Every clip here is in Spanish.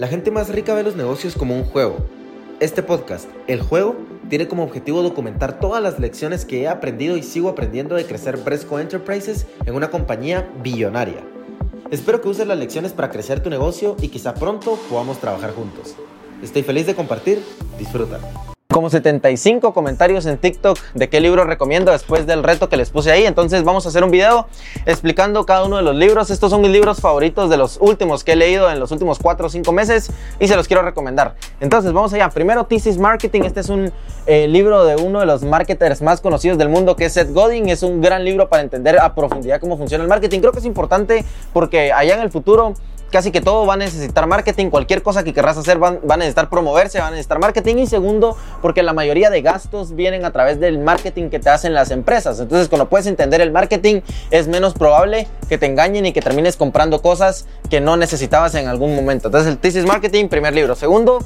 La gente más rica ve los negocios como un juego. Este podcast, El Juego, tiene como objetivo documentar todas las lecciones que he aprendido y sigo aprendiendo de crecer Bresco Enterprises en una compañía billonaria. Espero que uses las lecciones para crecer tu negocio y quizá pronto podamos trabajar juntos. Estoy feliz de compartir, disfruta como 75 comentarios en TikTok de qué libro recomiendo después del reto que les puse ahí. Entonces vamos a hacer un video explicando cada uno de los libros. Estos son mis libros favoritos de los últimos que he leído en los últimos 4 o 5 meses y se los quiero recomendar. Entonces vamos allá. Primero Thesis Marketing. Este es un eh, libro de uno de los marketers más conocidos del mundo que es Seth Godin. Es un gran libro para entender a profundidad cómo funciona el marketing. Creo que es importante porque allá en el futuro casi que todo va a necesitar marketing, cualquier cosa que querrás hacer va, a necesitar promoverse, va a necesitar marketing y segundo, porque la mayoría de gastos vienen a través del marketing que te hacen las empresas. Entonces, cuando puedes entender el marketing, es menos probable que te engañen y que termines comprando cosas que no necesitabas en algún momento. Entonces, el Thesis Marketing, primer libro. Segundo,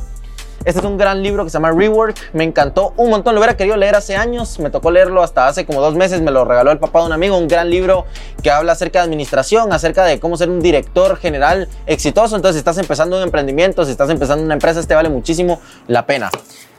este es un gran libro que se llama Rework. Me encantó un montón. Lo hubiera querido leer hace años. Me tocó leerlo hasta hace como dos meses. Me lo regaló el papá de un amigo. Un gran libro que habla acerca de administración, acerca de cómo ser un director general exitoso. Entonces, si estás empezando un emprendimiento, si estás empezando una empresa, este vale muchísimo la pena.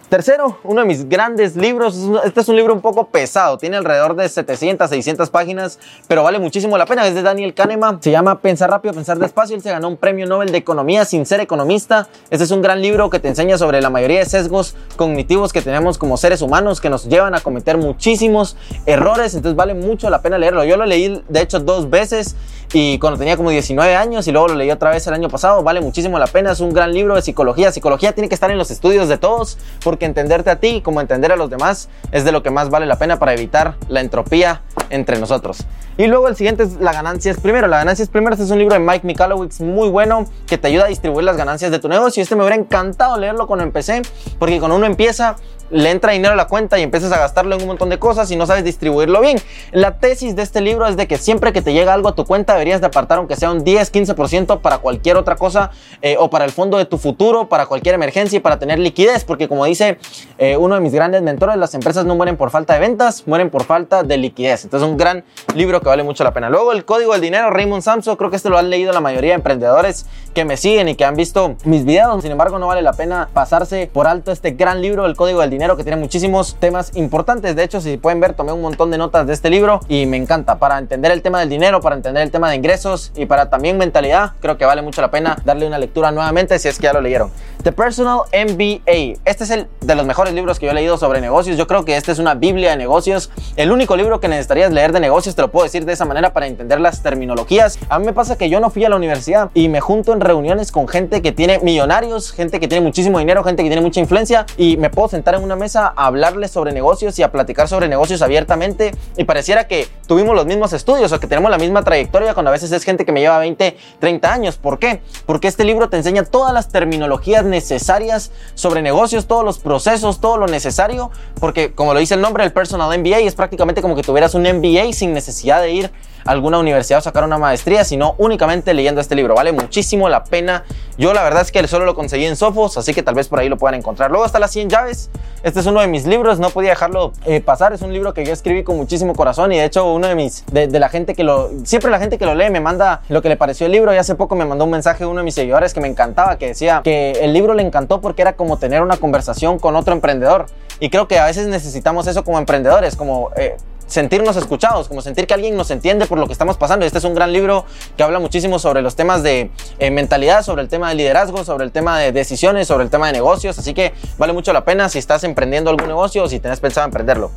Tercero, uno de mis grandes libros. Este es un libro un poco pesado, tiene alrededor de 700, 600 páginas, pero vale muchísimo la pena. Es de Daniel Kahneman, se llama Pensar rápido, pensar despacio. Él se ganó un premio Nobel de Economía sin ser economista. Este es un gran libro que te enseña sobre la mayoría de sesgos cognitivos que tenemos como seres humanos que nos llevan a cometer muchísimos errores. Entonces vale mucho la pena leerlo. Yo lo leí, de hecho, dos veces y cuando tenía como 19 años y luego lo leí otra vez el año pasado. Vale muchísimo la pena. Es un gran libro de psicología. Psicología tiene que estar en los estudios de todos porque entenderte a ti como entender a los demás es de lo que más vale la pena para evitar la entropía entre nosotros. Y luego el siguiente es La ganancia es primero. La ganancia es primero. Este es un libro de Mike Michalowicz muy bueno que te ayuda a distribuir las ganancias de tu negocio. Este me hubiera encantado leerlo cuando empecé porque cuando uno empieza le entra dinero a la cuenta y empiezas a gastarlo en un montón de cosas y no sabes distribuirlo bien. La tesis de este libro es de que siempre que te llega algo a tu cuenta deberías de apartar aunque sea un 10, 15% para cualquier otra cosa eh, o para el fondo de tu futuro, para cualquier emergencia y para tener liquidez, porque como dice eh, uno de mis grandes mentores, las empresas no mueren por falta de ventas, mueren por falta de liquidez. Entonces un gran libro que vale mucho la pena. Luego el código del dinero, Raymond Samson, creo que este lo han leído la mayoría de emprendedores que me siguen y que han visto mis videos. Sin embargo, no vale la pena pasarse por alto este gran libro, el código del dinero, que tiene muchísimos temas importantes. De hecho, si pueden ver, tomé un montón de notas de este libro y me encanta para entender el tema del dinero, para entender el tema de ingresos y para también mentalidad. Creo que vale mucho la pena darle una lectura nuevamente si es que ya lo leyeron. The Personal MBA. Este es el de los mejores libros que yo he leído sobre negocios. Yo creo que este es una Biblia de negocios. El único libro que necesitarías leer de negocios, te lo puedo decir de esa manera para entender las terminologías. A mí me pasa que yo no fui a la universidad y me junto en reuniones con gente que tiene millonarios, gente que tiene muchísimo dinero, gente que tiene mucha influencia y me puedo sentar en una mesa a hablarles sobre negocios y a platicar sobre negocios abiertamente y pareciera que tuvimos los mismos estudios o que tenemos la misma trayectoria cuando a veces es gente que me lleva 20, 30 años. ¿Por qué? Porque este libro te enseña todas las terminologías necesarias sobre negocios, todos los procesos, todo lo necesario, porque como lo dice el nombre, el Personal MBA es prácticamente como que tuvieras un MBA sin necesidad de ir a alguna universidad o sacar una maestría, sino únicamente leyendo este libro. Vale muchísimo la pena. Yo la verdad es que solo lo conseguí en Sofos, así que tal vez por ahí lo puedan encontrar. Luego está las 100 llaves. Este es uno de mis libros, no podía dejarlo eh, pasar. Es un libro que yo escribí con muchísimo corazón y de hecho uno de mis, de, la gente que lo, siempre la gente que lo lee me manda lo que le pareció el libro y hace poco me mandó un mensaje uno de mis seguidores que me encantaba, que decía que el libro le encantó porque era como tener una conversación con otro emprendedor. Y creo que a veces necesitamos eso como emprendedores, como... Eh, sentirnos escuchados, como sentir que alguien nos entiende por lo que estamos pasando. Este es un gran libro que habla muchísimo sobre los temas de eh, mentalidad, sobre el tema de liderazgo, sobre el tema de decisiones, sobre el tema de negocios. Así que vale mucho la pena si estás emprendiendo algún negocio o si tenés pensado emprenderlo.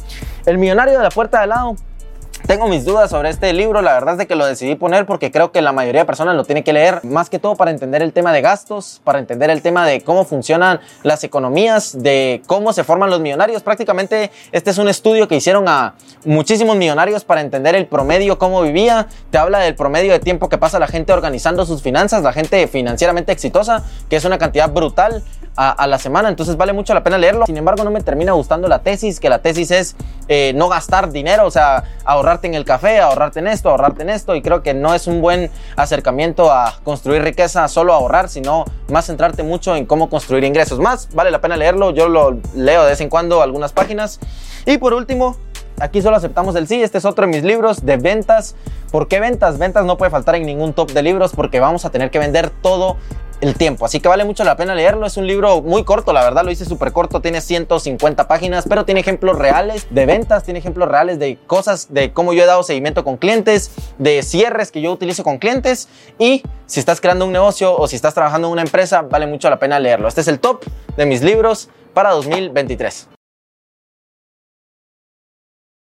El millonario de la puerta de lado tengo mis dudas sobre este libro, la verdad es de que lo decidí poner porque creo que la mayoría de personas lo tiene que leer, más que todo para entender el tema de gastos, para entender el tema de cómo funcionan las economías, de cómo se forman los millonarios. Prácticamente este es un estudio que hicieron a muchísimos millonarios para entender el promedio, cómo vivía. Te habla del promedio de tiempo que pasa la gente organizando sus finanzas, la gente financieramente exitosa, que es una cantidad brutal a, la semana, entonces vale mucho la pena leerlo. Sin embargo, no me termina gustando la tesis, que la tesis es eh, no gastar dinero, o sea, ahorrarte en el café, ahorrarte en esto, ahorrarte en esto, y creo que no es un buen acercamiento a construir riqueza solo ahorrar, sino más centrarte mucho en cómo construir ingresos. Más, vale la pena leerlo, yo lo leo de vez en cuando algunas páginas. Y por último, aquí solo aceptamos el sí, este es otro de mis libros de ventas. ¿Por qué ventas? Ventas no puede faltar en ningún top de libros porque vamos a tener que vender todo el tiempo. Así que vale mucho la pena leerlo. Es un libro muy corto, la verdad, lo hice súper corto, tiene 150 páginas, pero tiene ejemplos reales de ventas, tiene ejemplos reales de cosas, de cómo yo he dado seguimiento con clientes, de cierres que yo utilizo con clientes y si estás creando un negocio o si estás trabajando en una empresa, vale mucho la pena leerlo. Este es el top de mis libros para 2023.